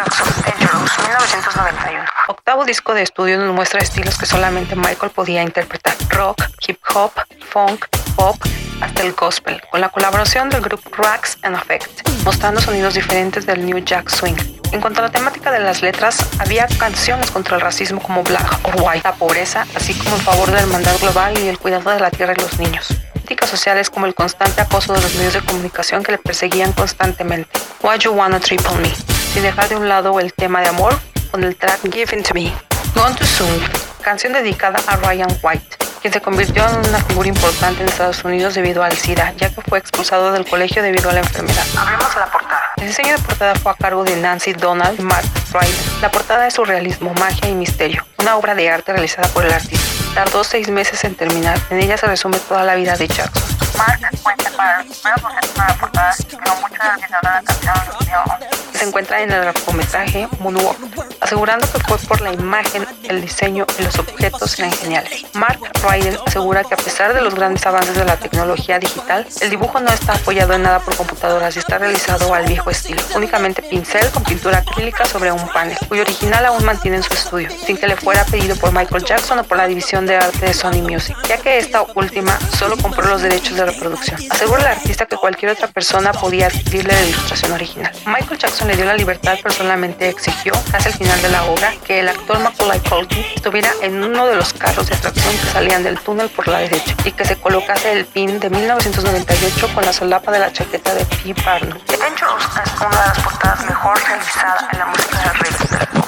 Jackson, Dangerous, 1991. Octavo disco de estudio nos muestra estilos que solamente Michael podía interpretar. Rock, hip hop, funk, pop, hasta el gospel, con la colaboración del grupo Rags and Effect, mostrando sonidos diferentes del New Jack Swing. En cuanto a la temática de las letras, había canciones contra el racismo como Black or White, la pobreza, así como en favor de la global y el cuidado de la tierra y los niños. Críticas sociales como el constante acoso de los medios de comunicación que le perseguían constantemente. Why You Wanna Triple Me, sin dejar de un lado el tema de amor con el track Give to Me. Gone Too Soon, canción dedicada a Ryan White, quien se convirtió en una figura importante en Estados Unidos debido al SIDA, ya que fue expulsado del colegio debido a la enfermedad. Hablemos de la portada. El diseño de portada fue a cargo de Nancy Donald y Mark Ryder. La portada es surrealismo, magia y misterio, una obra de arte realizada por el artista. Tardó seis meses en terminar. En ella se resume toda la vida de Jackson. Mark cuenta para la portada, pero mucho de la canción se encuentra en el largometraje Moonwalk, asegurando que fue por la imagen, el diseño y los objetos geniales. Mark Ryder asegura que a pesar de los grandes avances de la tecnología digital, el dibujo no está apoyado en nada por computadoras y está realizado al viejo estilo, únicamente pincel con pintura acrílica sobre un panel, cuyo original aún mantiene en su estudio, sin que le fuera pedido por Michael Jackson o por la división de arte de Sony Music, ya que esta última solo compró los derechos de reproducción. Asegura el artista que cualquier otra persona podía adquirirle la ilustración original. Michael Jackson le dio la libertad, pero solamente exigió, hacia el final de la obra, que el actor Macaulay Culkin estuviera en uno de los carros de atracción que salían del túnel por la derecha y que se colocase el pin de 1998 con la solapa de la chaqueta de P. Barnum. Dangerous es una de las portadas mejor realizadas en la música Jackson.